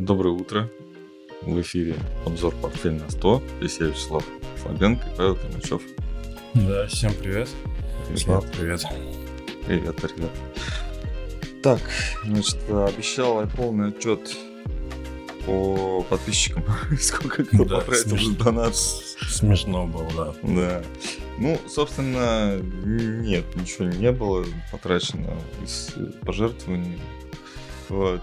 Доброе утро. В эфире обзор «Портфель на 100». Здесь я Вячеслав Слабенко и Павел Калмачев. Да, всем привет. Вячеслав, привет. Привет, привет. Так, значит, обещал я полный отчет по подписчикам. Сколько кто Да, потратил смешно. за донат. Смешно было, да. Да. Ну, собственно, нет, ничего не было потрачено из пожертвований. Вот.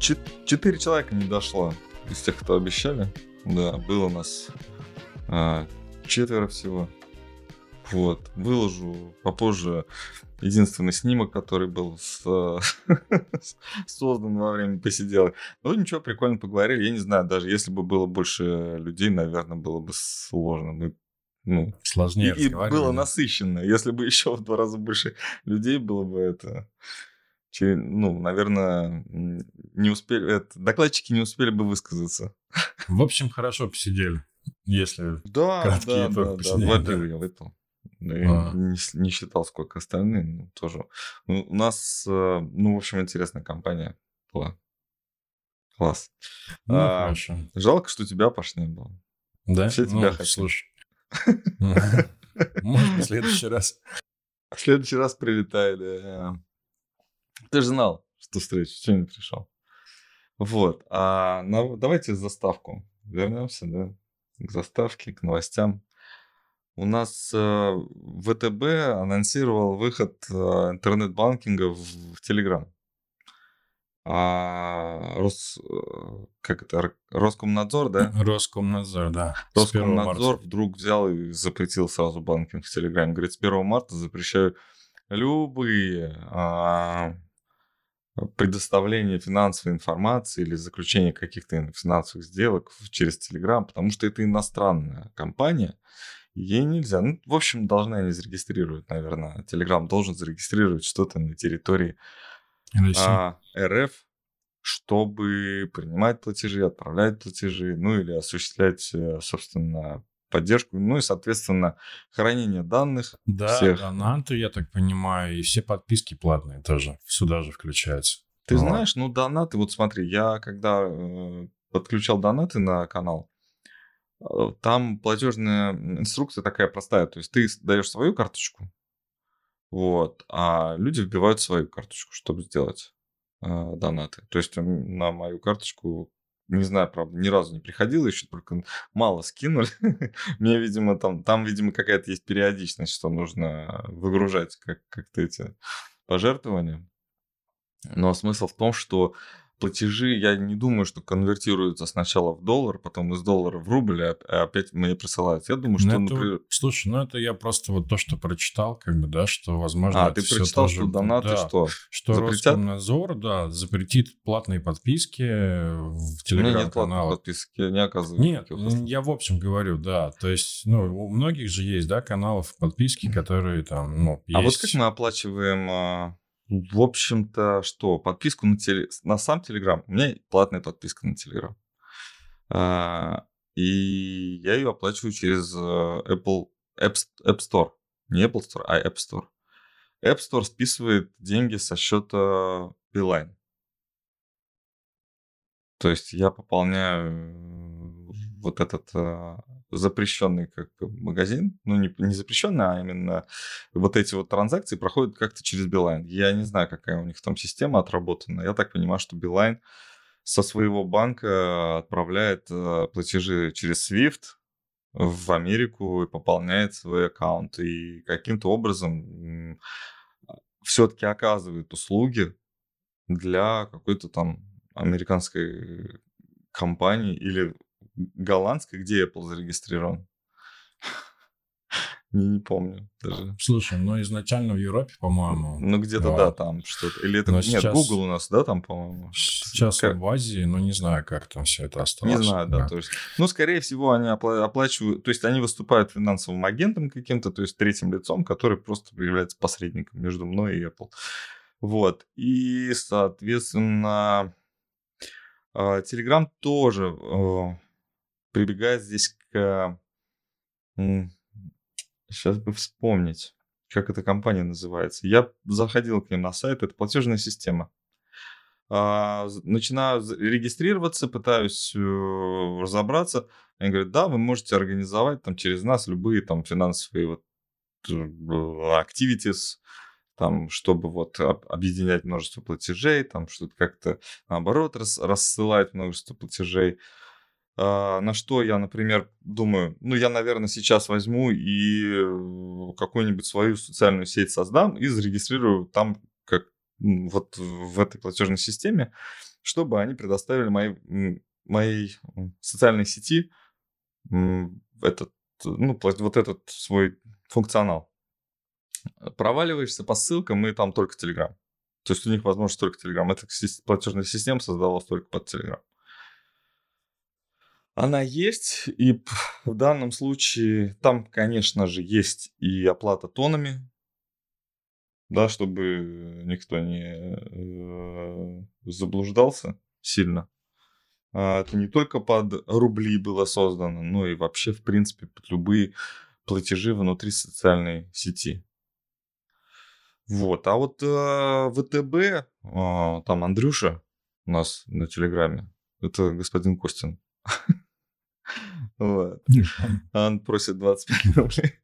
Чет- Четыре человека не дошло из тех, кто обещали. Да, было у нас а, четверо всего. Вот. Выложу попозже единственный снимок, который был с- создан во время посиделок. Ну, ничего, прикольно поговорили. Я не знаю, даже если бы было больше людей, наверное, было бы сложно. Мы, ну, Сложнее и, и было насыщенно. Если бы еще в два раза больше людей было бы это... Ну, наверное, не успели... Это, докладчики не успели бы высказаться. В общем, хорошо посидели. Если Да, Краткий да, да, да. посидели, Два да. пива я выпил. И А. не, не считал, сколько остальные. Ну, тоже. Ну, у нас, э, ну, в общем, интересная компания была. Класс. ну, А, хорошо. Жалко, что тебя, Паш, не было. Да? все ну, тебя хотят. слушай. Может, в следующий раз. В следующий раз прилетай, да. Ты же знал, что встречу, что не пришел. Вот. А на- давайте заставку вернемся, да, к заставке, к новостям. У нас э, ВТБ анонсировал выход э, интернет-банкинга в, в Телеграм. А Рос, э, как это, Роскомнадзор, да? Роскомнадзор, да. с 1 марта. Роскомнадзор вдруг взял и запретил сразу банкинг в Телеграме. Говорит, с 1 марта запрещаю любые а, предоставления финансовой информации или заключение каких-то финансовых сделок через Телеграм, потому что это иностранная компания, ей нельзя. Ну, в общем, должны они зарегистрировать, наверное. Телеграм должен зарегистрировать что-то на территории а, РФ, чтобы принимать платежи, отправлять платежи, ну или осуществлять, э, собственно, поддержку, ну и, соответственно, хранение данных. Да, всех. донаты, я так понимаю, и все подписки платные тоже сюда же включаются. Ты Вот. знаешь, ну донаты, вот смотри, я когда э, подключал донаты на канал, э, там платежная инструкция такая простая, то есть ты даешь свою карточку, вот, а люди вбивают свою карточку, чтобы сделать э, донаты. То есть на мою карточку, не знаю, правда, ни разу не приходило еще, только мало скинули. Мне, видимо, там, там, видимо, какая-то есть периодичность, что нужно выгружать как- как-то эти пожертвования. Но смысл в том, что платежи, я не думаю, что конвертируются сначала в доллар, потом из доллара в рубль, а а опять мне присылают. Я думаю, Ну, что, это например... слушай, ну это я просто вот то, что прочитал, как бы, да, что, возможно, А, ты прочитал, тоже- что донаты да, что? Что Запретят? Роскомнадзор, да, запретит платные подписки в телеграм-каналах. подписок, я не оказываю Нет, я в общем говорю, да. То есть, ну, у многих же есть, да, каналов подписки, которые там, ну, есть. А вот как мы оплачиваем, а, в общем-то, что? Подписку на, теле... на сам Телеграм. У меня платная подписка на Телеграм. А, И я ее оплачиваю через а, Apple App, App Store. Не Apple Store, а App Store. App Store списывает деньги со счета Beeline. То есть я пополняю э, вот этот а, запрещенный как магазин, ну не, не запрещенный, а именно вот эти вот транзакции проходят как-то через Билайн. Я не знаю, какая у них там система отработана. Я так понимаю, что Билайн со своего банка отправляет э, платежи через SWIFT в Америку и пополняет свой аккаунт. И каким-то образом все-таки оказывает услуги для какой-то там американской компании или голландской, где Apple зарегистрирован. Не, не помню даже. Слушай, ну, изначально в Европе, по-моему, Ну, где-то, А. да, там что-то. Или это... Но Нет, сейчас- Google у нас, да, там, по-моему? сейчас Как? в Азии, ну, не знаю, как там все это осталось. Не знаю, да, то есть... Ну, скорее всего, они опла- оплачивают... То есть, они выступают финансовым агентом каким-то, то есть, третьим лицом, который просто является посредником между мной и Apple. Вот. И, соответственно, а, Telegram тоже э, прибегает здесь к... Сейчас бы вспомнить, как эта компания называется. Я заходил к ним на сайт, это платежная система. А, начинаю регистрироваться, пытаюсь э, разобраться. Они говорят, да, вы можете организовать там через нас любые там финансовые вот activities, там, чтобы вот объединять множество платежей, там что-то как-то наоборот рас, рассылать множество платежей. А, на что я, например, думаю, ну, я, наверное, сейчас возьму и э, какую-нибудь свою социальную сеть создам и зарегистрирую там как вот в этой платежной системе, чтобы они предоставили моей, моей социальной сети этот, ну, вот этот свой функционал. Проваливаешься по ссылкам, и там только Telegram. То есть у них возможность только Telegram. Эта платежная система создавалась только под Telegram. Она есть, и в данном случае там, конечно же, есть и оплата тонами, да, чтобы никто не э, заблуждался сильно. А, это не только под рубли было создано, но и вообще, в принципе, под любые платежи внутри социальной сети. Вот. А вот э, ВТБ, э, там Андрюша у нас на Телеграме, это господин Костин. Вот. Он просит 25 рублей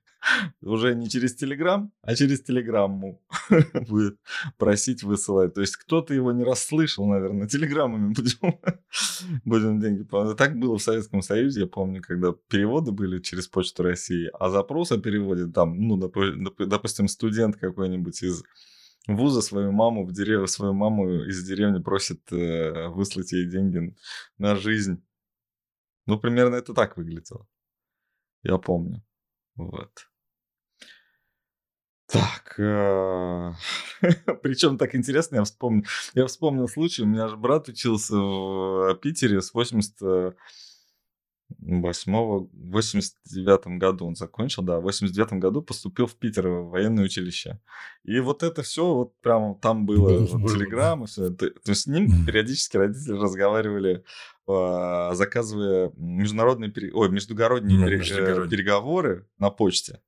уже не через Телеграм, а через Телеграмму будет просить высылать. То есть кто-то его не расслышал, наверное, Телеграммами будем, будем деньги. Так было в Советском Союзе, я помню, когда переводы были через Почту России, а запрос о переводе там, ну, допустим, студент какой-нибудь из вуза свою маму в деревню, свою маму из деревни просит э, выслать ей деньги на жизнь. Ну, примерно это так выглядело. Я помню. Вот. Так, э, причем так интересно, я вспомнил, я вспомнил случай, у меня же брат учился в Питере с 80 восьмого, в 89 году он закончил, да, в 89 году поступил в Питер в военное училище. И вот это все вот прямо там было, вот, телеграм, и все. То, то есть с ним периодически родители разговаривали, а, заказывая международные, ой, междугородние, ну, междугородние переговоры на почте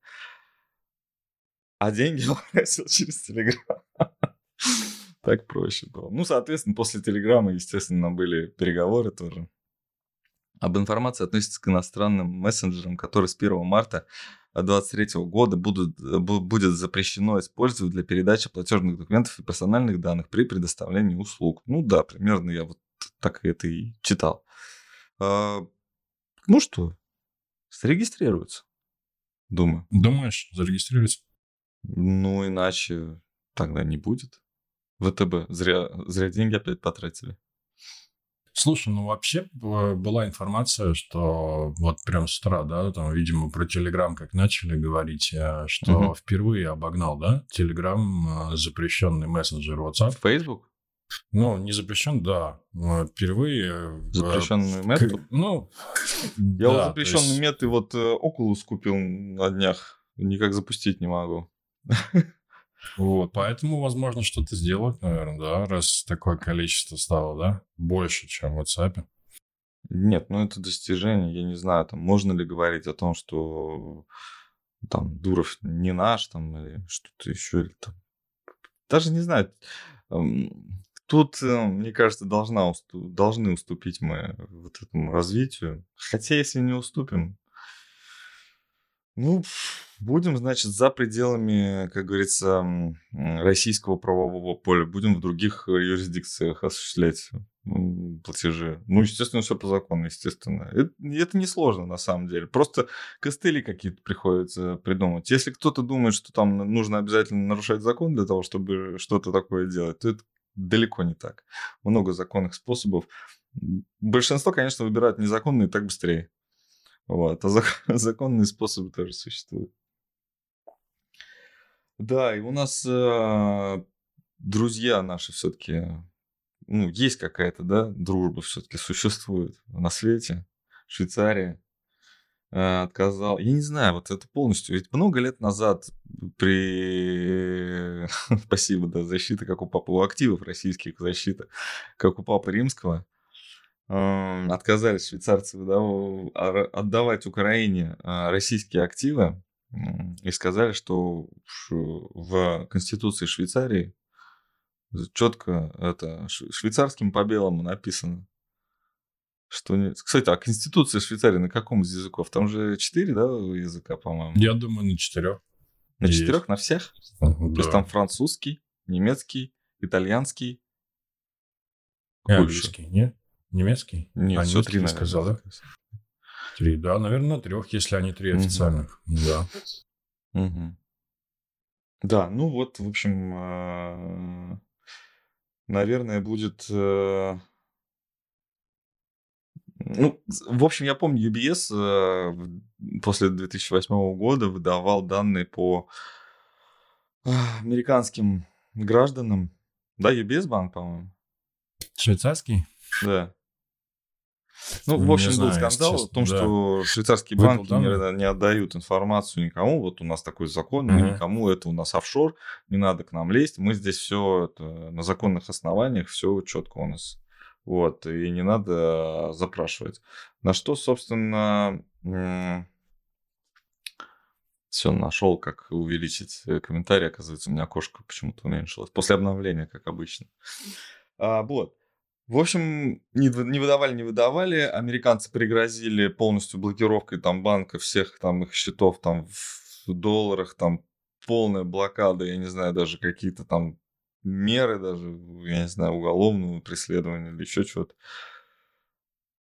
а деньги он просил через Телеграм. Так проще было. Ну, соответственно, после Телеграма, естественно, были переговоры тоже. Об информации относится к иностранным мессенджерам, которые с 1 марта 2023 года будут, будет запрещено использовать для передачи платежных документов и персональных данных при предоставлении услуг. Ну да, примерно я вот так это и читал. А, ну что, зарегистрируются, думаю. Думаешь, зарегистрируются? Ну, иначе тогда не будет. ВТБ. Зря, зря деньги опять потратили. Слушай, ну вообще была информация, что вот прям с утра, да, там, видимо, про Телеграм как начали говорить, э, что угу. впервые обогнал, да, Телеграм э, запрещенный мессенджер WhatsApp. Facebook? Ну, не запрещен, да. Впервые... Э, запрещенный мет? Ну, Я да, вот запрещенный есть... мет и вот Oculus купил на днях. Никак запустить не могу. Вот, поэтому, возможно, что-то сделать, наверное, да, раз такое количество стало, да, больше, чем в WhatsApp. Нет, ну это достижение, я не знаю, там можно ли говорить о том, что там Дуров не наш, там, или что-то еще, или там, даже не знаю. Тут, э, мне кажется, должна, должны уступить мы вот этому развитию. Хотя, если не уступим, ну, будем, значит, за пределами, как говорится, российского правового поля. Будем в других э, юрисдикциях осуществлять платежи. Ну, естественно, все по закону, естественно. Это, это несложно, на самом деле. Просто костыли какие-то приходится придумать. Если кто-то думает, что там нужно обязательно нарушать закон для того, чтобы что-то такое делать, то это далеко не так. Много законных способов. Большинство, конечно, выбирают незаконные так быстрее. Вот. А законные способы тоже существуют. Да, и у нас э, друзья наши все-таки, ну, есть какая-то, да, дружба все-таки существует на свете. Швейцария э, отказал. Я не знаю, вот это полностью. Ведь много лет назад при... Спасибо, да, защита, как у папы, у активов российских защита, как у папы римского, отказались швейцарцы отдавать Украине а, российские активы и сказали, что в Конституции Швейцарии четко это швейцарским по белому написано. Что не... Кстати, а Конституция Швейцарии на каком из языков? Там же четыре, да, языка, по-моему? Я думаю, на четырех. На есть. четырех, на всех? Да. То есть там французский, немецкий, итальянский. Английский, нет? Немецкий? Нет, а, все три, наверное. сказал, да? Три, да, наверное, на трех, если они три официальных. Угу. Да. Угу. Да, ну вот, в общем, наверное, будет... Э, ну, в общем, я помню, UBS э, после 2008 года выдавал данные по американским гражданам. Да, UBS банк, по-моему. Швейцарский? Да. Ну, в общем, был скандал о том, да. что швейцарские банки не, не отдают информацию никому. Вот у нас такой закон, мы никому это у нас офшор, не надо к нам лезть. Мы здесь все на законных основаниях, все четко у нас. Вот, и не надо запрашивать. На что, собственно, все нашел, как увеличить э, комментарий. Оказывается, у меня окошко почему-то уменьшилось. После обновления, как обычно. А, вот. В общем, не, не выдавали, не выдавали. Американцы пригрозили полностью блокировкой там банка всех там их счетов там в долларах, там полная блокада, я не знаю, даже какие-то там меры даже, я не знаю, уголовного преследования или еще что-то.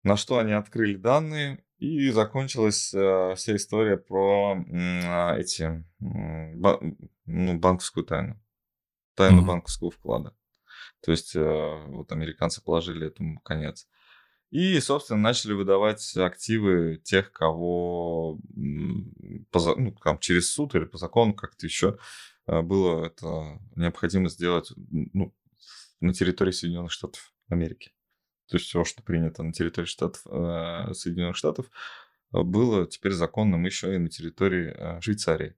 На что они открыли данные, и закончилась э, вся история про э, эти э, ба- ну, банковскую тайну. Тайну mm-hmm. банковского вклада. То есть э, вот американцы положили этому конец. И, собственно, начали выдавать активы тех, кого по, ну, там, через суд или по закону как-то еще э, было это необходимо сделать ну, на территории Соединенных Штатов Америки. То есть все, что принято на территории Штатов, э, Соединенных Штатов, было теперь законным еще и на территории Швейцарии.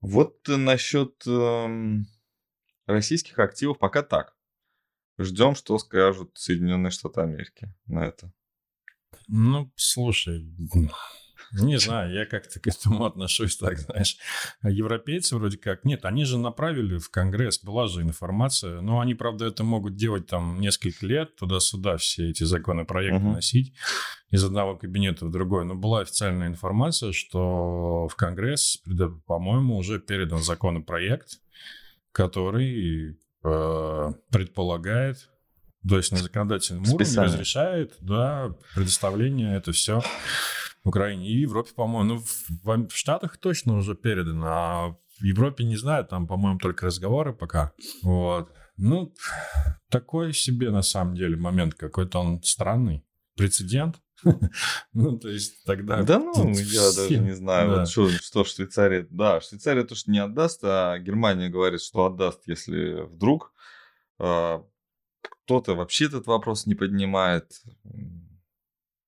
Вот насчет эм, российских активов пока так. Ждем, что скажут Соединенные Штаты Америки на это. Ну, слушай, не знаю, я как-то к этому отношусь так, знаешь. Европейцы вроде как... Нет, они же направили в Конгресс, была же информация. Но они, правда, это могут делать там несколько лет, туда-сюда все эти законопроекты uh-huh. носить из одного кабинета в другой. Но была официальная информация, что в Конгресс, по-моему, уже передан законопроект, который Э, предполагает, то есть на законодательном уровне разрешает, да, предоставление это все в Украине и Европе, по-моему. Ну, в, в Штатах точно уже передано, а в Европе не знаю, там, по-моему, только разговоры пока. Вот. Ну, такой себе на самом деле момент какой-то он странный. Прецедент. Ну, то есть тогда... Да ну, я даже не знаю, вот что, Швейцария... Да, Швейцария то, что не отдаст, а Германия говорит, что отдаст, если вдруг а, кто-то вообще этот вопрос не поднимает.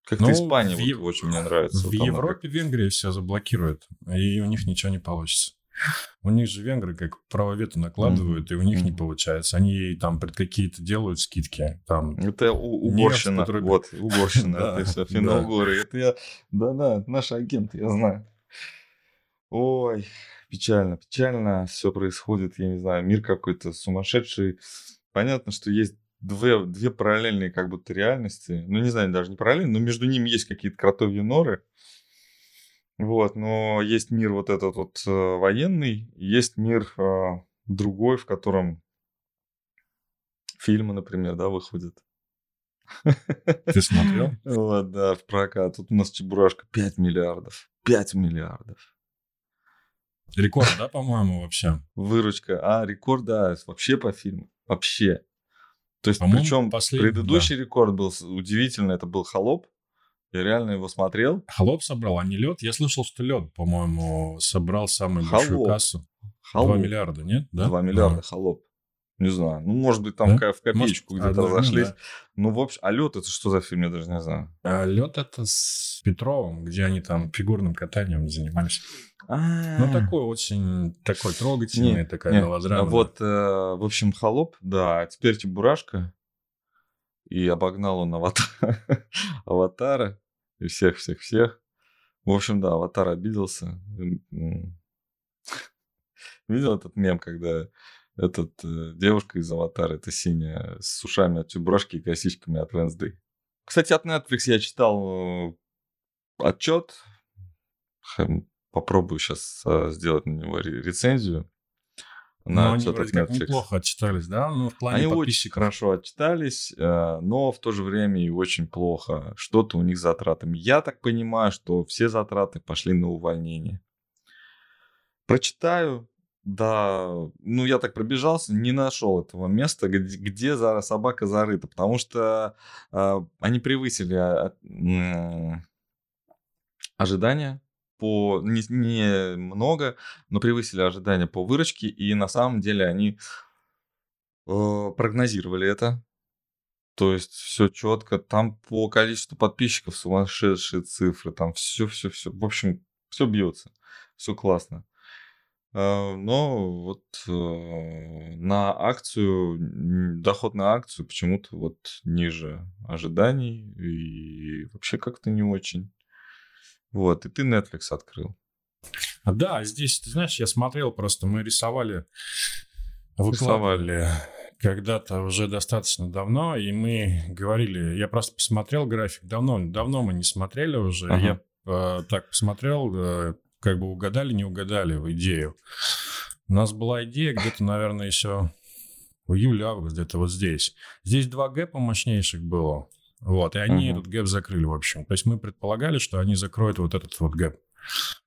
Как-то ну, Испания в, вот, очень мне нравится. В Европе как... Венгрия все заблокирует, и у них ничего не получится. У них же венгры как право вето накладывают, mm-hmm. и у них mm-hmm. не получается. Они там пред какие-то делают скидки. Там это у-. Нефть, который... Вот, уборщина. Это все финно-угоры. Это я... Да-да, наш агент, я знаю. Ой, печально, печально все происходит. Я не знаю, мир какой-то сумасшедший. Понятно, что есть две, две параллельные как будто реальности. Ну, не знаю, даже не параллельные, но между ними есть какие-то кротовьи норы. Вот, но есть мир вот этот вот э, военный, есть мир э, другой, в котором фильмы, например, да, выходят. Ты смотрел? Вот, да, в прокат. Тут у нас Чебурашка 5 миллиардов. 5 миллиардов. Рекорд, да, по-моему, вообще? Выручка. А, рекорд, да, вообще по фильму. Вообще. То есть, причем предыдущий да. рекорд был удивительный, это был «Холоп». Я реально его смотрел. Холоп собрал, а не лед. Я слышал, что лед, по-моему, собрал самую холоп. большую кассу. Холоп. 2 миллиарда, нет? Да? 2 миллиарда, да. холоп. Не знаю. Ну, может быть, там да? в копеечку может, где-то а. Да. Ну, в общем, а лед это что за фильм, я даже не знаю. А лед это с Петровым, где они там фигурным катанием занимались. Ну, такой очень такой трогательный, такая мелодрама. Вот, э, в общем, холоп, да. Теперь Чебурашка. И обогнал он аватара и всех-всех-всех. В общем, да, Аватар обиделся. Видел этот мем, когда этот э, девушка из Аватара, это синяя, с ушами от Чебурашки и косичками от Wednesday. Кстати, от Netflix я читал э, отчет. Попробую сейчас э, сделать на него рецензию. На но они вроде как неплохо отчитались, да? Ну, в плане они очень хорошо отчитались, э, но в то же время и очень плохо. Что-то у них с затратами. Я так понимаю, что все затраты пошли на увольнение. Прочитаю, да, ну я так пробежался, не нашел этого места, где, где за, собака зарыта, потому что э, они превысили э, ожидания по не, не много, но превысили ожидания по выручке, и на самом деле они э, прогнозировали это. То есть все четко, там по количеству подписчиков сумасшедшие цифры, там все, все, все, в общем, все бьется, все классно. Э, но вот э, на акцию, доход на акцию почему-то вот ниже ожиданий и вообще как-то не очень. Вот, и ты Netflix открыл. Да, здесь, ты знаешь, я смотрел просто, мы рисовали, выкладывали когда-то уже достаточно давно, и мы говорили, я просто посмотрел график, давно, давно мы не смотрели уже, ага. я э, так посмотрел, э, как бы угадали, не угадали в идею. У нас была идея где-то, наверное, еще в июле-август, где-то вот здесь. Здесь два gap а мощнейших было. Вот, и они uh-huh. этот gap закрыли, в общем. То есть мы предполагали, что они закроют вот этот вот gap.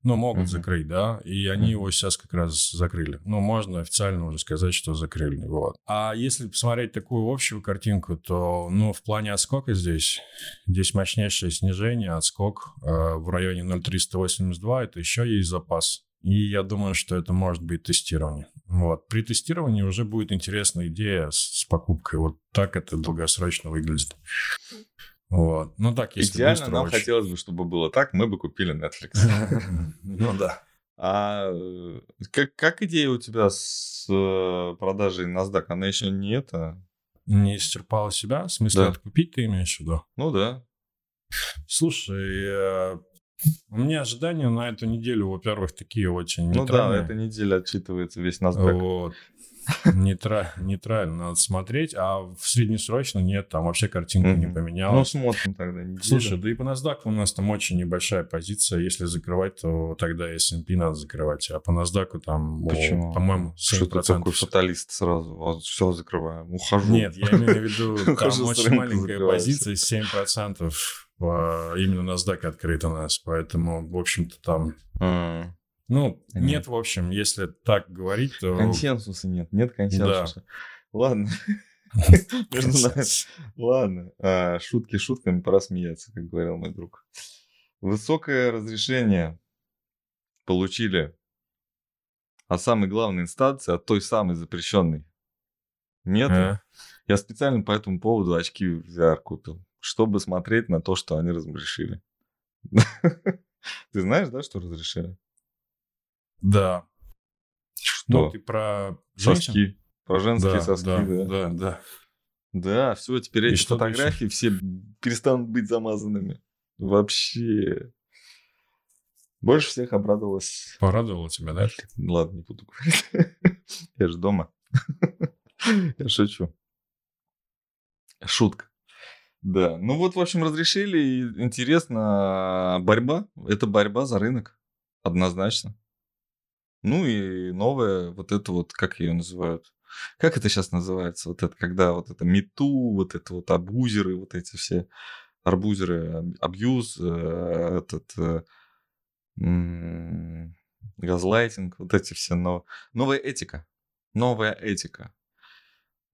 Ну, могут uh-huh. закрыть, да, и они его сейчас как раз закрыли. Ну, можно официально уже сказать, что закрыли, вот. А если посмотреть такую общую картинку, то, ну, в плане отскока здесь, здесь мощнейшее снижение, отскок э, в районе 0,382, это еще есть запас. И я думаю, что это может быть тестирование. Вот. При тестировании уже будет интересная идея с, с покупкой. Вот так это долгосрочно выглядит. Вот. Ну так, если Идеально нам очень... хотелось бы, чтобы было так, мы бы купили Netflix. Ну да. А э, как, как идея у тебя с э, продажей NASDAQ? Она еще не это... Не исчерпала себя? В смысле, да. откупить ты имеешь в виду? Ну да. Слушай, э, у меня ожидания на эту неделю, во-первых, такие очень Ну да, эта неделя отчитывается весь NASDAQ. Вот. Нейтра... Нейтрально надо смотреть, а в среднесрочно нет, там вообще картинка не поменялась. Ну, смотрим тогда неделю. Слушай, да и по NASDAQ у нас там очень небольшая позиция. Если закрывать, то тогда S&P надо закрывать, а по NASDAQ там, Почему? по-моему, 7%. Что ты такой фаталист сразу? Вот, все закрываем, ухожу. Нет, я имею в виду, там очень маленькая позиция, 7% именно NASDAQ открыт у нас, поэтому, в общем-то, там... А. Ну, нет. нет, в общем, если так говорить, то... Консенсуса нет, нет консенсуса. Да. Ладно. Ладно, а, шутки шутками, пора смеяться, как говорил мой друг. Высокое разрешение получили от самой главной инстанции, от той самой запрещенной. Нет. А? Я специально по этому поводу очки VR купил, чтобы смотреть на то, что они разрешили. Ты знаешь, да, что разрешили? Да. Что? Ну, ты про женщин? Соски. Про женские да, соски, да. Да, да. Да, да все, теперь И эти фотографии дальше? все перестанут быть замазанными. Вообще. Больше всех обрадовалась. Порадовала тебя, да? Ладно, не буду говорить. Я же дома. Я шучу. Шутка. Да. Ну вот, в общем, разрешили. Интересно, борьба. Это борьба за рынок. Однозначно. Ну и новое, вот это вот, как ее называют? Как это сейчас называется? Вот это, когда вот это мету, вот это вот абузеры, вот эти все арбузеры, абьюз, э, этот э, газлайтинг, вот эти все, но новая этика, новая этика.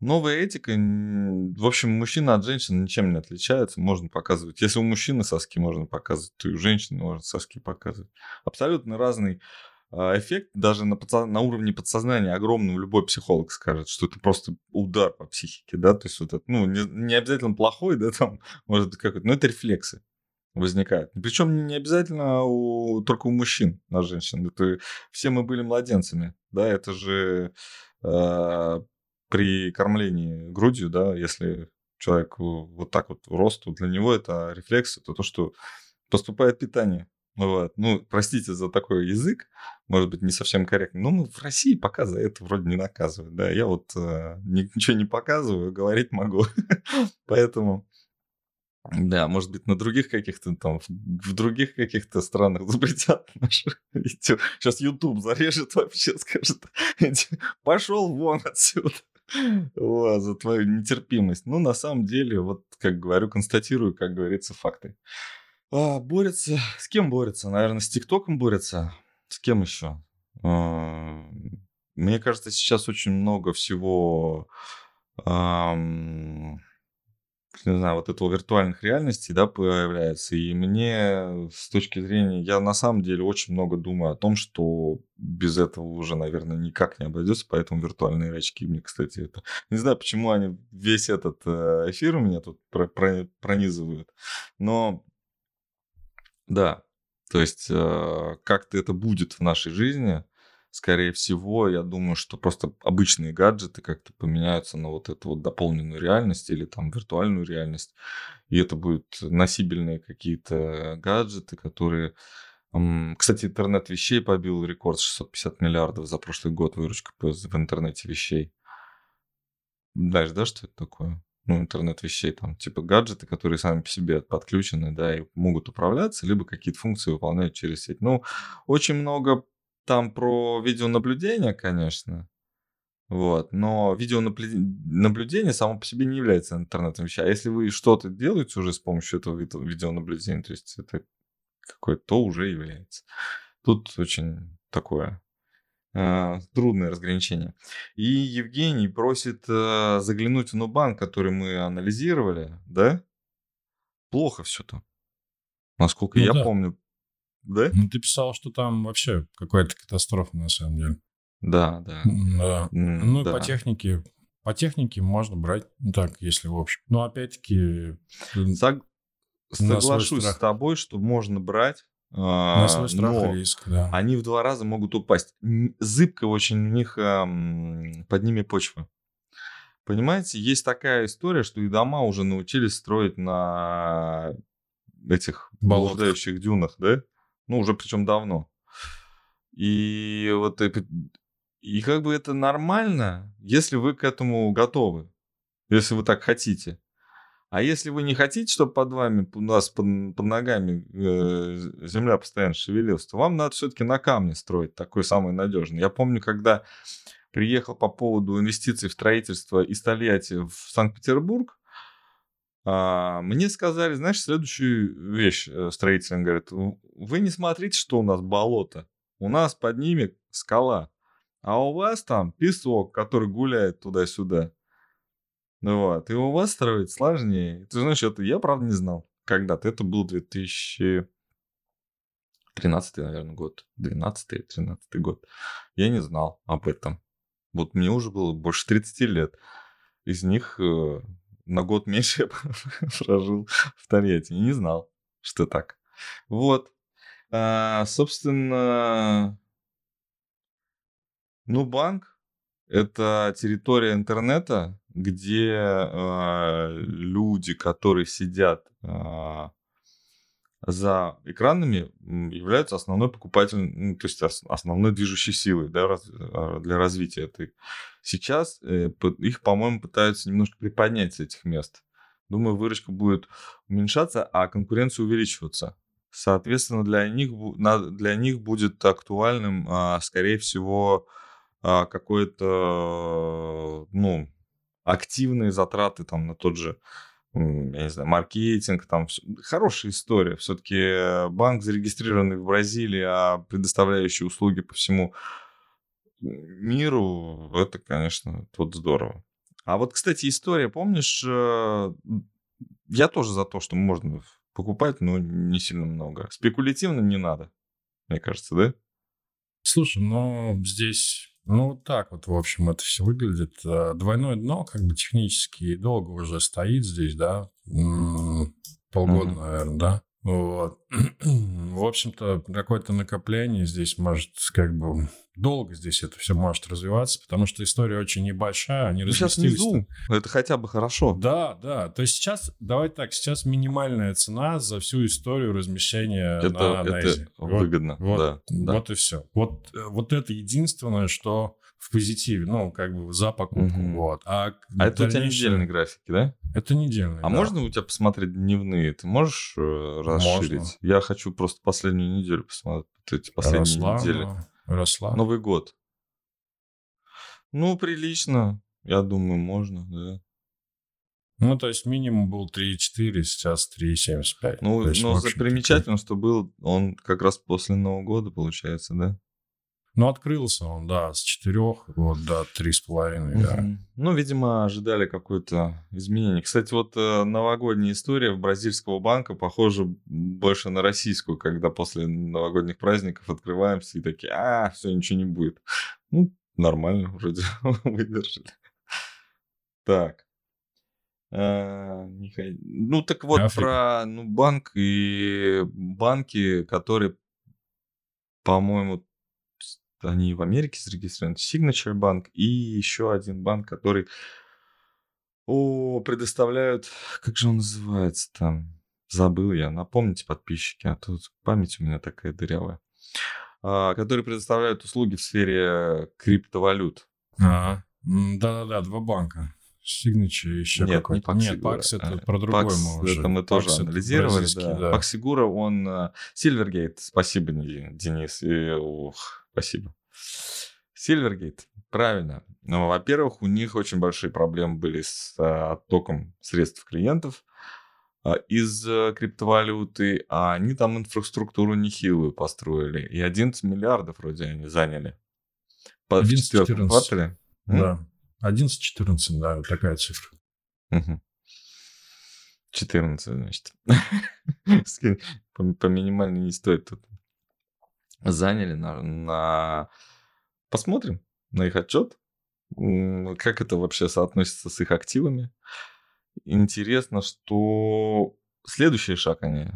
Новая этика, в общем, мужчина от женщины ничем не отличается, можно показывать. Если у мужчины соски можно показывать, то и у женщины можно соски показывать. Абсолютно разный а, эффект даже на, подсо... на уровне подсознания огромным любой психолог скажет, что это просто удар по психике, да, то есть вот это, ну, не, не обязательно плохой, да, там, может быть, какой-то, но это рефлексы возникают. Причем не обязательно у, только у мужчин на женщин. Это все мы были младенцами, да, это же э, при кормлении грудью, да, если человек вот так вот росту, для него это рефлекс, это то, что поступает питание Вот. Ну, простите за такой язык, может быть, не совсем корректный. Но мы в России пока за это вроде не наказывают. Да, я вот э, ничего не показываю, говорить могу. Поэтому, да, может быть, на других каких-то там, в других каких-то странах запретят наши видео. Сейчас YouTube зарежет вообще, скажет, пошел вон отсюда. За твою нетерпимость. Ну, на самом деле, вот, как говорю, констатирую, как говорится, факты. А, борется. С кем борется? Наверное, с ТикТоком борется. С кем еще? А, мне кажется, сейчас очень много всего, не знаю, вот этого виртуальных реальностей, да, появляется. И мне с точки зрения, я на самом деле очень много думаю о том, что без этого уже, наверное, никак не обойдется, поэтому виртуальные очки мне, кстати, это... Не знаю, почему они весь этот э, эфир у меня тут пронизывают, но да, то есть э, как-то это будет в нашей жизни, скорее всего, я думаю, что просто обычные гаджеты как-то поменяются на вот эту вот дополненную реальность или там виртуальную реальность. И это будут носибельные какие-то гаджеты, которые... Кстати, интернет вещей побил рекорд 650 миллиардов за прошлый год выручка в интернете вещей. Знаешь, да, что это такое? ну, интернет вещей, там, типа гаджеты, которые сами по себе подключены, да, и могут управляться, либо какие-то функции выполнять через сеть. Ну, очень много там про видеонаблюдение, конечно, вот, но видеонаблюдение само по себе не является интернетом вещей. А если вы что-то делаете уже с помощью этого видеонаблюдения, то есть это какое-то, то уже является. Тут очень такое а, трудное разграничение. И Евгений просит э, заглянуть в Нубанк, который мы анализировали, да? Плохо все там. Насколько ну, я да. помню. Да? Ну, ты писал, что там вообще какая-то катастрофа на самом деле. Да, да. да. Ну, да. по технике, по технике можно брать, ну так, если в общем. Но опять-таки... Сог... Соглашусь с тобой, что можно брать, на свой страх но и риск, да. Они в два раза могут упасть. Зыбко очень у них под ними почва. Понимаете, есть такая история, что и дома уже научились строить на этих Болотах. блуждающих дюнах, да? Ну, уже причем давно. И вот и как бы это нормально, если вы к этому готовы, если вы так хотите. А если вы не хотите, чтобы под вами, у нас под, под ногами э, земля постоянно шевелилась, то вам надо все-таки на камне строить, такой самый надежный. Я помню, когда приехал по поводу инвестиций в строительство из Тольятти в Санкт-Петербург, а, мне сказали, знаешь, следующую вещь э, строитель говорит, вы не смотрите, что у нас болото, у нас под ними скала, а у вас там песок, который гуляет туда-сюда. Ну вот. И у вас строить сложнее. Ты знаешь, это я, правда, не знал. Когда-то. Это был 2013, наверное, год. 12-13 год. Я не знал об этом. Вот мне уже было больше 30 лет. Из них э, на год меньше я прожил в Тольятти. И не знал, что так. Вот. А, собственно, ну, банк – это территория интернета, где э, люди, которые сидят э, за экранами, являются основной покупателем, ну, то есть основной движущей силой да, а, для развития этой. Сейчас э, их, по-моему, пытаются немножко приподнять с этих мест. Думаю, выручка будет уменьшаться, а конкуренция увеличиваться. Соответственно, для них, для них будет актуальным, скорее всего, какой-то, ну, активные затраты там на тот же я не знаю, маркетинг, там хорошая история. Все-таки э, банк, зарегистрированный в Бразилии, а предоставляющий услуги по всему миру, это, конечно, тут здорово. А вот, кстати, история, помнишь, э, я тоже за то, что можно покупать, но не сильно много. Спекулятивно не надо, мне кажется, да? Слушай, ну здесь ну, так вот, в общем, это все выглядит. Э, двойное дно, как бы технически долго уже стоит здесь, да, полгода, mm-hmm. наверное, да. Вот. В общем-то, какое-то накопление здесь может как бы долго здесь это все может развиваться, потому что история очень небольшая, они ну, сейчас внизу, это хотя бы хорошо. Да, да. То есть сейчас, давай так, сейчас минимальная цена за всю историю размещения это, на Найзе. Это выгодно, вот, да, вот, да. Вот и все. Вот, э, вот это единственное, что в позитиве, ну, как бы за покупку, угу. вот. А, а это у тебя недельные графики, да? Это недельные, А да. можно у тебя посмотреть дневные? Ты можешь э, расширить? Можно. Я хочу просто последнюю неделю посмотреть, эти последние Росла, недели. ну, Росла. Новый год. Ну, прилично. Я думаю, можно, да. Ну, то есть минимум был 3,4, сейчас 3,75. Ну, но общем-то, примечательно, что был он как раз после Нового года, получается, да? Ну, открылся он, да, с 4 вот, до 3,5, да. Мгм. Ну, видимо, ожидали какое-то изменение. Кстати, вот э, новогодняя история в бразильского банка похожа больше на российскую, когда после новогодних праздников открываемся и такие, а, все, ничего не будет. Ну, нормально, вроде выдержали. Так. А, Ну, так вот, Африка. про ну, банк и банки, которые, по-моему, с- они в Америке зарегистрированы. Signature Bank и еще один банк, который о, предоставляют, как же он называется там? Забыл я, напомните, подписчики, а тут память у меня такая дырявая. А, которые предоставляют услуги в сфере криптовалют. А, Да-да-да, два банка. Signature еще Нет, какой-то. не Нет, Pax это а, про другое Pax мы уже. это мы тоже Pax анализировали, да. да. Paxigura, он э, Silvergate, спасибо, Ни- Денис, и, ух, спасибо. Silvergate, правильно. Ну, во-первых, у них очень большие проблемы были с э, оттоком средств клиентов а, из э, криптовалюты, а они там инфраструктуру нехилую построили. И 11 миллиардов вроде они заняли. По, в 11-14. четвертом квартале. М? Да. 11-14, да, вот такая цифра. Мгм. 14, значит. По минимальной не стоит тут. Заняли на, на... Посмотрим на их отчет. Как это вообще соотносится с их активами. Интересно, что следующий шаг они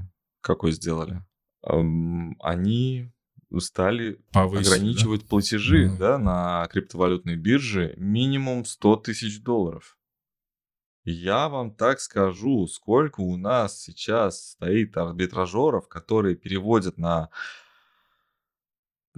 какой сделали. Они стали Повысили, ограничивать платежи Мгм. да, на криптовалютной бирже минимум 100 тысяч долларов. Я вам так скажу, сколько у нас сейчас стоит арбитражеров, которые переводят на...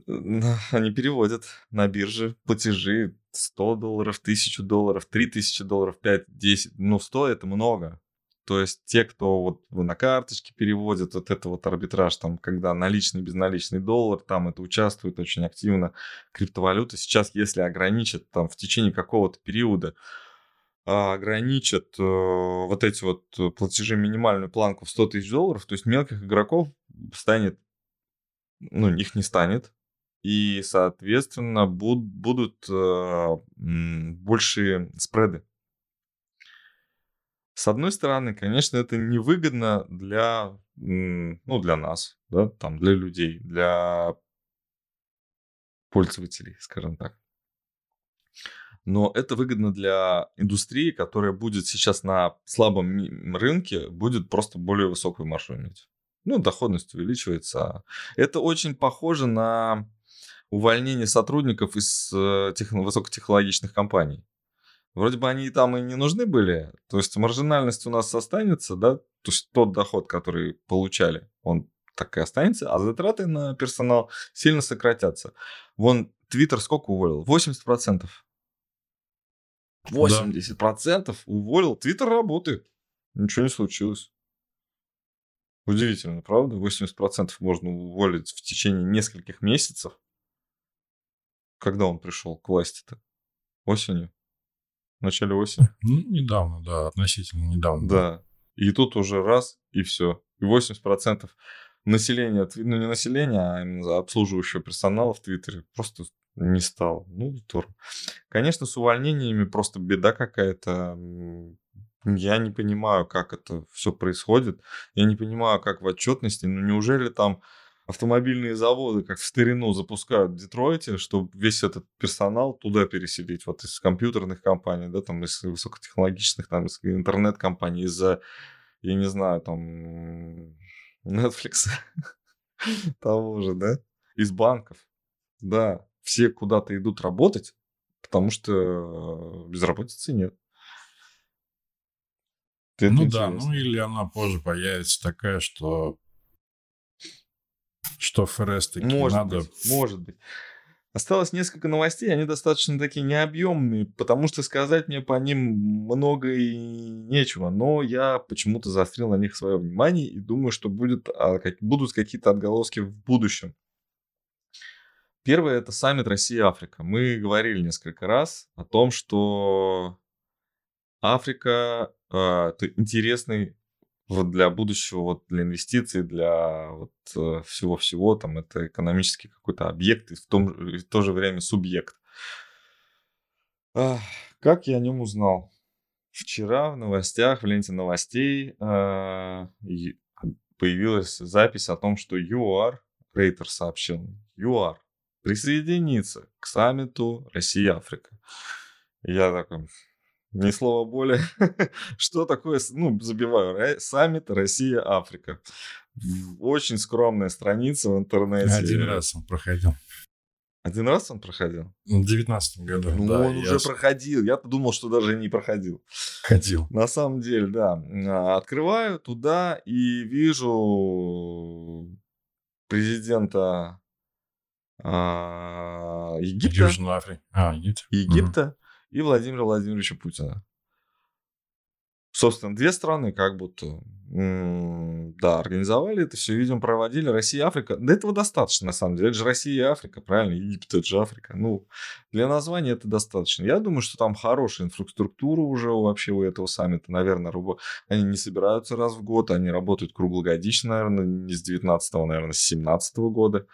на- Они переводят на бирже платежи 100 долларов, 1000 долларов, 3000 долларов, 5, 10. Ну, 100 это много. То есть те, кто вот на карточке переводит, вот это вот арбитраж, там, когда наличный, безналичный доллар, там это участвует очень активно криптовалюта. Сейчас, если ограничат там в течение какого-то периода, а, ограничат э, вот эти вот платежи минимальную планку в 100 тысяч долларов, то есть мелких игроков станет, ну, их не станет, и, соответственно, буд- будут э, большие спреды. С одной стороны, конечно, это невыгодно для, ну, для нас, да, там, для людей, для пользователей, скажем так. Но это выгодно для индустрии, которая будет сейчас на слабом рынке, будет просто более высокую маржу иметь. Ну, доходность увеличивается. Это очень похоже на увольнение сотрудников из э, техно- высокотехнологичных компаний. Вроде бы они там и не нужны были, то есть маржинальность у нас останется, да, то есть тот доход, который получали, он так и останется, а затраты на персонал сильно сократятся. Вон Твиттер сколько уволил? 80%. 80% уволил. Твиттер работает. Ничего не случилось. Удивительно, правда? 80% можно уволить в течение нескольких месяцев. Когда он пришел к власти-то? Осенью? В начале осени? Ну, недавно, да, относительно недавно. Да. И тут уже раз, и все. И 80% населения, ну не населения, а именно обслуживающего персонала в Твиттере просто не стало. Ну, здорово. Конечно, с увольнениями просто беда какая-то. Я не понимаю, как это все происходит. Я не понимаю, как в отчетности. Ну, неужели там автомобильные заводы, как в старину, запускают в Детройте, чтобы весь этот персонал туда переселить, вот из компьютерных компаний, да, там из высокотехнологичных, там из интернет-компаний, из-за, я не знаю, там Netflix. Того же, да? Из банков. Да, все куда-то идут работать, потому что безработицы нет. Это ну интересно. да, ну или она позже появится такая, что что ФРС таки может надо... Быть, может быть. Осталось несколько новостей, они достаточно такие необъемные, потому что сказать мне по ним много и нечего, но я почему-то заострил на них свое внимание и думаю, что будет, а, будут какие-то отголоски в будущем. Первое – это саммит Россия-Африка. Мы говорили несколько раз о том, что Африка э, это интересный вот для будущего, вот для инвестиций, для вот э, всего-всего, там это экономический какой-то объект и в, том, в то же время субъект. Как я о нем узнал? Вчера в новостях, в ленте новостей э, появилась запись о том, что ЮАР, Рейтер сообщил, ЮАР присоединится к саммиту Россия-Африка. Я такой, ни слова более. Что такое, ну, забиваю, саммит Россия-Африка. Очень скромная страница в интернете. Один раз он проходил. Один раз он проходил? В девятнадцатом году. Ну, да, он я... уже проходил. Я думал, что даже не проходил. Ходил. На самом деле, да. А, открываю туда и вижу президента а, Египта. Южной Африки. А, Египта. Египта. Угу и Владимира Владимировича Путина. Собственно, две страны как будто, да, организовали это все, видимо, проводили. Россия и Африка. Да этого достаточно, на самом деле. Это же Россия и Африка, правильно? Египет, это же Африка. Ну, для названия это достаточно. Я думаю, что там хорошая инфраструктура уже вообще у этого саммита. Наверное, они не собираются раз в год, они работают круглогодично, наверное, не с 19 наверное, с 17 года.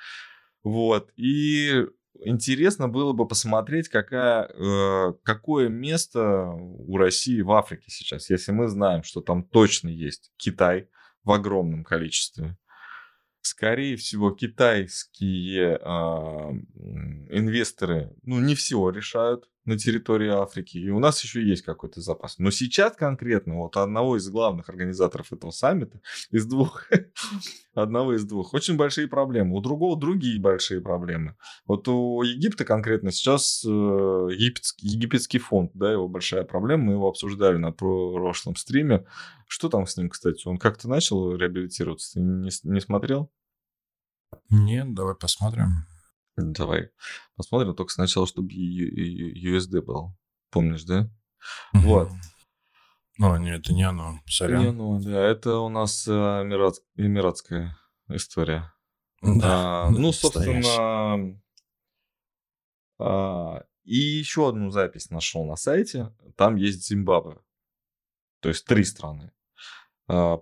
Вот. И интересно было бы посмотреть, какая, э, какое место у России в Африке сейчас, если мы знаем, что там точно есть Китай в огромном количестве. Скорее всего, китайские э, инвесторы, ну, не все решают на территории Африки, и у нас еще есть какой-то запас. Но сейчас конкретно вот одного из главных организаторов этого саммита, из двух, одного из двух, очень большие проблемы. У другого другие большие проблемы. Вот у Египта конкретно сейчас э, египетский, египетский фонд, да, его большая проблема, мы его обсуждали на прошлом стриме. Что там с ним, кстати? Он как-то начал реабилитироваться? Ты не, не смотрел? Нет, давай посмотрим. Давай посмотрим только сначала, чтобы USD был. Помнишь, да? Вот. О, нет, это не оно, сорян. Не оно, да, это у нас э, эмират, эмиратская история. Да, а, ну, собственно, а, и еще одну запись нашел на сайте. Там есть Зимбабве. То есть три страны. А,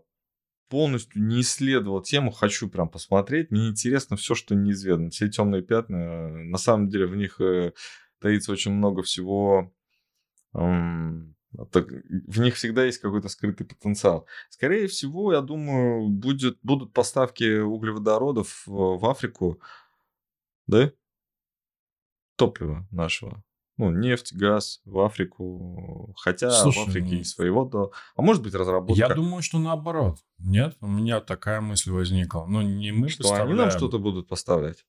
полностью не исследовал тему, хочу прям посмотреть. Мне интересно все, что неизведано. Все темные пятна, на самом деле в них э, таится очень много всего. Так, в них всегда есть какой-то скрытый потенциал. Скорее всего, я думаю, будет, будут поставки углеводородов в Африку, да? Топлива нашего ну, нефть, газ в Африку. Хотя Слушай, в Африке ну... и своего, да. А может быть разработка. Я думаю, что наоборот. Нет, у меня такая мысль возникла. Но не мы Что поставляем, они нам что-то будут поставлять?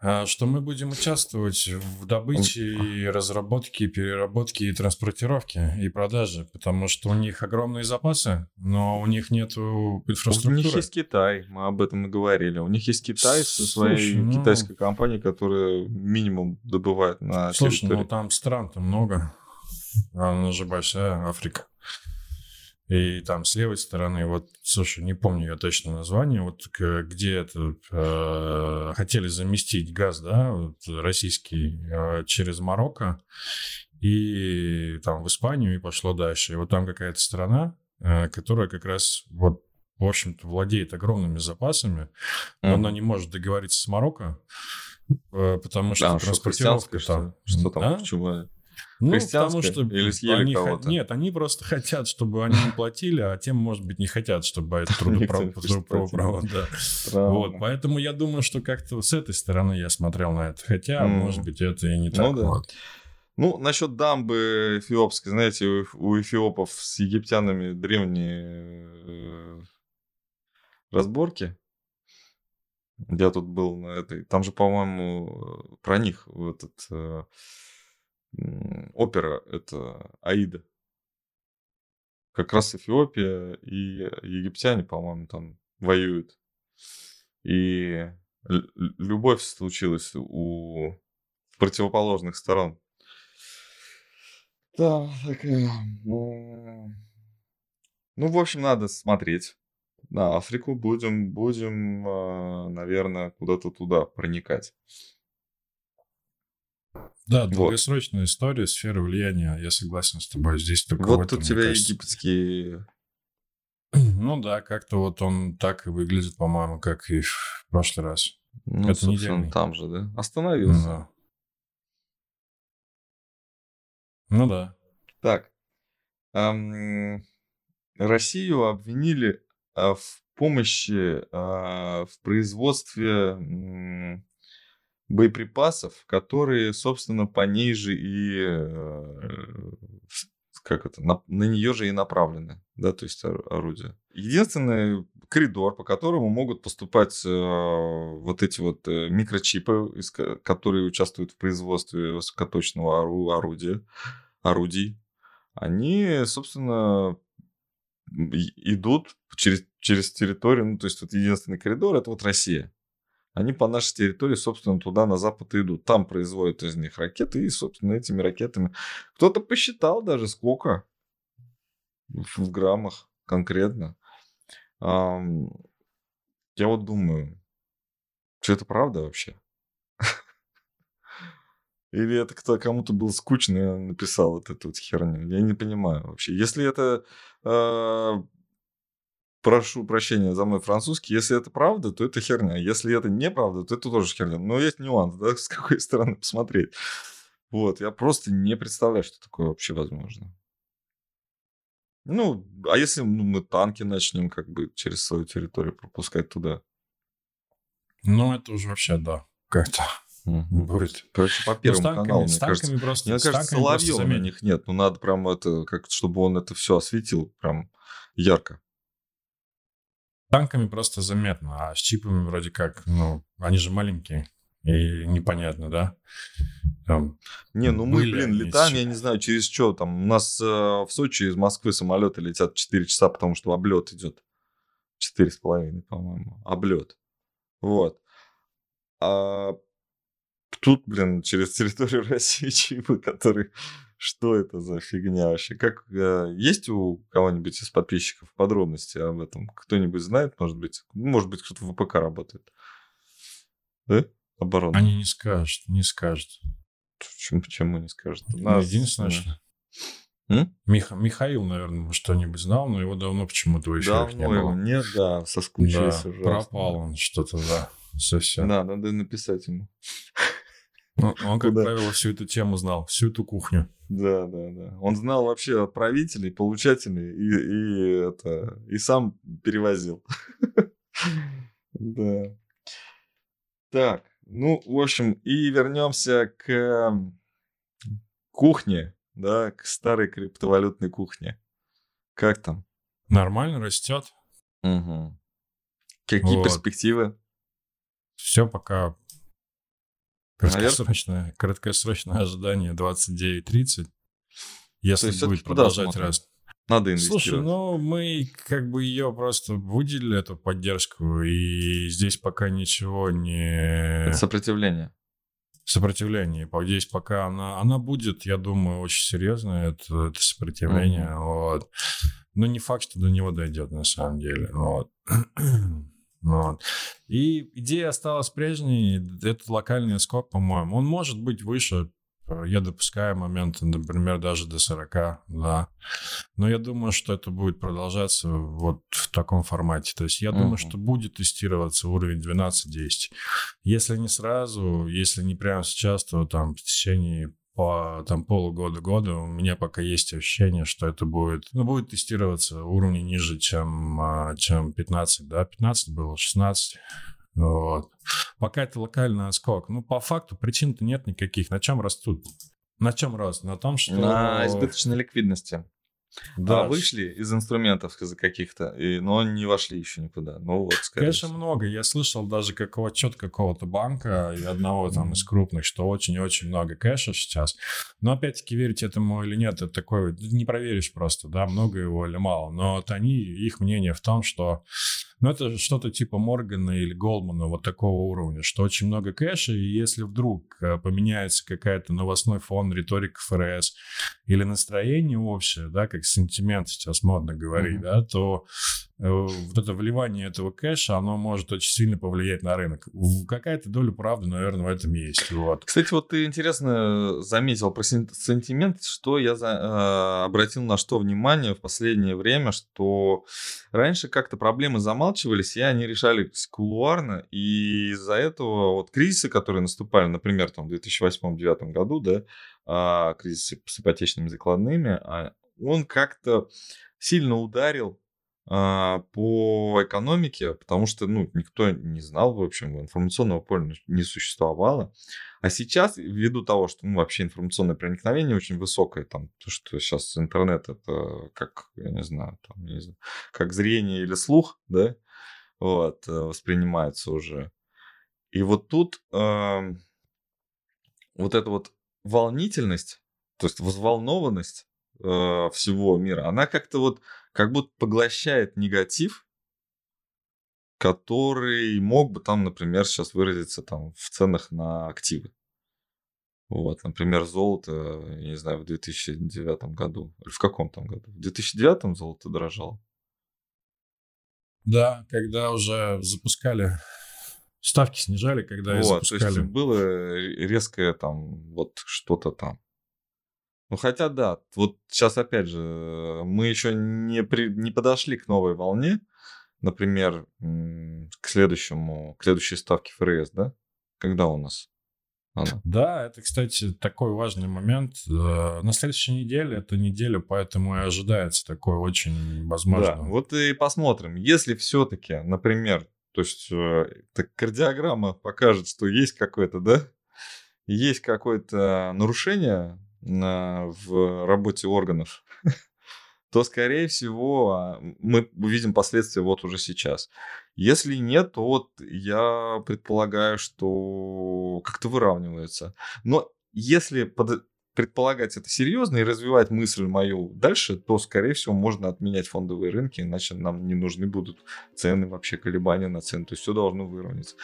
А, что мы будем участвовать в добыче и разработке, переработке и транспортировке и продаже. Потому что у них огромные запасы, но у них нет инфраструктуры. У них есть Китай, мы об этом и говорили. У них есть Китай со своей ну... китайской компанией, которая минимум добывает на Слушай, территории. ну там стран-то много. Она же большая Африка. И там с левой стороны, вот, слушай, не помню я точно название, вот где это э, хотели заместить газ, да, вот, российский э, через Марокко и там в Испанию и пошло дальше. И вот там какая-то страна, э, которая как раз вот в общем-то, владеет огромными запасами, но mm. она не может договориться с Марокко, э, потому что да, транспортировка что там... Что, там, да? почему? Ну, потому что или съели они кого-то. Нет, они просто хотят, чтобы они не платили, а тем, может быть, не хотят, чтобы это трудопровод. Вот, поэтому я думаю, что как-то с этой стороны я смотрел на это. Хотя, может быть, это и не ну так. Ну, насчет дамбы эфиопской, знаете, у эфиопов с египтянами древние э, разборки. Я тут был на этой... Там же, по-моему, про них этот... Э, опера, это Аида. Как раз Эфиопия и египтяне, по-моему, там воюют. И любовь случилась у противоположных сторон. Да, такая... Ну, ну, в общем, надо смотреть на Африку. Будем, будем, а, наверное, куда-то туда проникать. Да, долгосрочная вот. история, сфера влияния, я согласен с тобой. Здесь только Вот тут тебя кажется... египетские... Ну да, как-то вот он так и выглядит, по-моему, как и в прошлый раз. Ну, Это собственно, там же, да? Остановился. Да. Ну да. Так. Эм, Россию обвинили э, в помощи э, в производстве боеприпасов, которые, собственно, по ней же и э, как это, на, на нее же и направлены, да, то есть орудия. Единственный коридор, по которому могут поступать э, вот эти вот э, микрочипы, из, которые участвуют в производстве высокоточного ору, орудия, орудий, они, собственно, идут через, через территорию, ну, то есть вот единственный коридор, это вот Россия они по нашей территории, собственно, туда на запад идут. Там производят из них ракеты, и, собственно, этими ракетами... Кто-то посчитал даже, сколько в граммах конкретно. Я вот думаю, что это правда вообще? Или это кто кому-то был скучно и написал вот эту вот херню? Я не понимаю вообще. Если это а, прошу прощения за мой французский, если это правда, то это херня. Если это неправда, то это тоже херня. Но есть нюанс, да, с какой стороны посмотреть. Вот, я просто не представляю, что такое вообще возможно. Ну, а если ну, мы танки начнем как бы через свою территорию пропускать туда? Ну, это уже вообще, да, как-то будет. Короче, по ну, первому ну, танками, каналу, мне кажется, просто, мне кажется, Соловьева на них нет. Ну, надо прям это, как чтобы он это все осветил прям ярко танками просто заметно, а с чипами вроде как, ну, они же маленькие. И непонятно, да? Там не, ну мы, блин, летаем, я не знаю, через что там. У нас э, в Сочи из Москвы самолеты летят 4 часа, потому что облет идет. Четыре с половиной, по-моему. Облет. Вот. А тут, блин, через территорию России чипы, которые что это за фигня вообще? Как э, есть у кого-нибудь из подписчиков подробности об этом? Кто-нибудь знает, может быть? Ну, может быть, кто-то в ВПК работает. Да? Оборона. Они не скажут, не скажут. Почему, почему не скажут? Ну, Нас... Единственное, что... Мих... Михаил, наверное, что-нибудь знал, но его давно почему-то в эфирах давно не было. нет, да, соскучились да, пропал он что-то, да, совсем. Да, надо написать ему. Ну, он, как правило, всю эту тему знал, всю эту кухню. Да, да, да. Он знал вообще отправителей, получателей и, и это и сам перевозил. Да. Так, ну, в общем, и вернемся к кухне, да, к старой криптовалютной кухне. Как там? Нормально растет. Угу. Какие вот. перспективы? Все пока Краткосрочное, краткосрочное ожидание 29-30. Если есть, будет продолжать расти. Надо инвестировать. Слушай, ну мы как бы ее просто выделили, эту поддержку, и здесь пока ничего не... Это сопротивление. Сопротивление. Здесь пока она, она будет, я думаю, очень серьезное, это, это сопротивление. Mm-hmm. Вот. Но не факт, что до него дойдет на самом деле. Вот. Вот. И идея осталась прежней. Это локальный скок, по-моему. Он может быть выше. Я допускаю моменты, например, даже до 40, да. Но я думаю, что это будет продолжаться вот в таком формате. То есть я uh-huh. думаю, что будет тестироваться уровень 12-10. Если не сразу, если не прямо сейчас, то там в течение по там, полугода-года у меня пока есть ощущение, что это будет, ну, будет тестироваться уровни ниже, чем, а, чем 15, да, 15 было, 16. Вот. Пока это локальный отскок. Ну, по факту причин-то нет никаких. На чем растут? На чем рост? На том, что... На избыточной ликвидности. Да, а вышли из инструментов каких-то, и, но не вошли еще никуда. Ну вот, Конечно, всего. много. Я слышал даже какого отчет какого-то банка и одного там из крупных, что очень-очень много кэша сейчас. Но опять-таки верить этому или нет, это такое, не проверишь просто, да, много его или мало. Но вот они, их мнение в том, что ну, это что-то типа Моргана или Голдмана вот такого уровня, что очень много кэша, и если вдруг э, поменяется какая-то новостной фон, риторика ФРС или настроение общее, да, как сентимент сейчас модно говорить, mm-hmm. да, то вот это вливание этого кэша, оно может очень сильно повлиять на рынок. Какая-то доля правды, наверное, в этом есть. Вот. Кстати, вот ты интересно заметил про сентимент, что я за, э, обратил на что внимание в последнее время, что раньше как-то проблемы замалчивались, и они решались кулуарно, и из-за этого вот кризисы, которые наступали, например, там, в 2008-2009 году, да, э, кризис с ипотечными закладными, а он как-то сильно ударил по экономике, потому что ну, никто не знал, в общем, информационного поля не существовало. А сейчас, ввиду того, что ну, вообще информационное проникновение очень высокое, там, то, что сейчас интернет это как, я не знаю, там, не знаю, как зрение или слух, да, вот, э, воспринимается уже. И вот тут э, вот эта вот волнительность, то есть взволнованность э, всего мира, она как-то вот как будто поглощает негатив, который мог бы там, например, сейчас выразиться там в ценах на активы. Вот, например, золото, я не знаю, в 2009 году. Или в каком там году? В 2009 золото дорожало? Да, когда уже запускали, ставки снижали, когда вот, запускали. То есть было резкое там вот что-то там. Ну, хотя да, вот сейчас опять же, мы еще не, при, не подошли к новой волне, например, к следующему, к следующей ставке ФРС, да? Когда у нас? Она? Да, это, кстати, такой важный момент. Э, на следующей неделе, это неделя, поэтому и ожидается такой очень возможно. Да, вот и посмотрим. Если все-таки, например, то есть э, так, кардиограмма покажет, что есть какое-то, да, есть какое-то нарушение в работе органов, то, скорее всего, а, мы увидим последствия вот уже сейчас. Если нет, то вот я предполагаю, что как-то выравнивается. Но если под, предполагать это серьезно и развивать мысль мою дальше, то, скорее всего, можно отменять фондовые рынки, иначе нам не нужны будут цены, вообще колебания на цены. То есть все должно выровняться.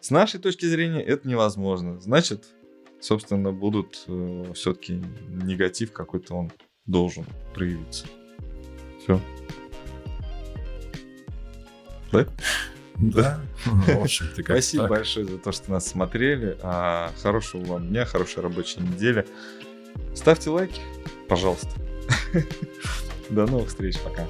С нашей точки зрения это невозможно. Значит, собственно, будут э, все-таки негатив какой-то он должен проявиться. Все. Да? Да. В общем Спасибо большое за то, что нас смотрели. А, хорошего вам дня, хорошей рабочей недели. Ставьте лайки, пожалуйста. До новых встреч, пока.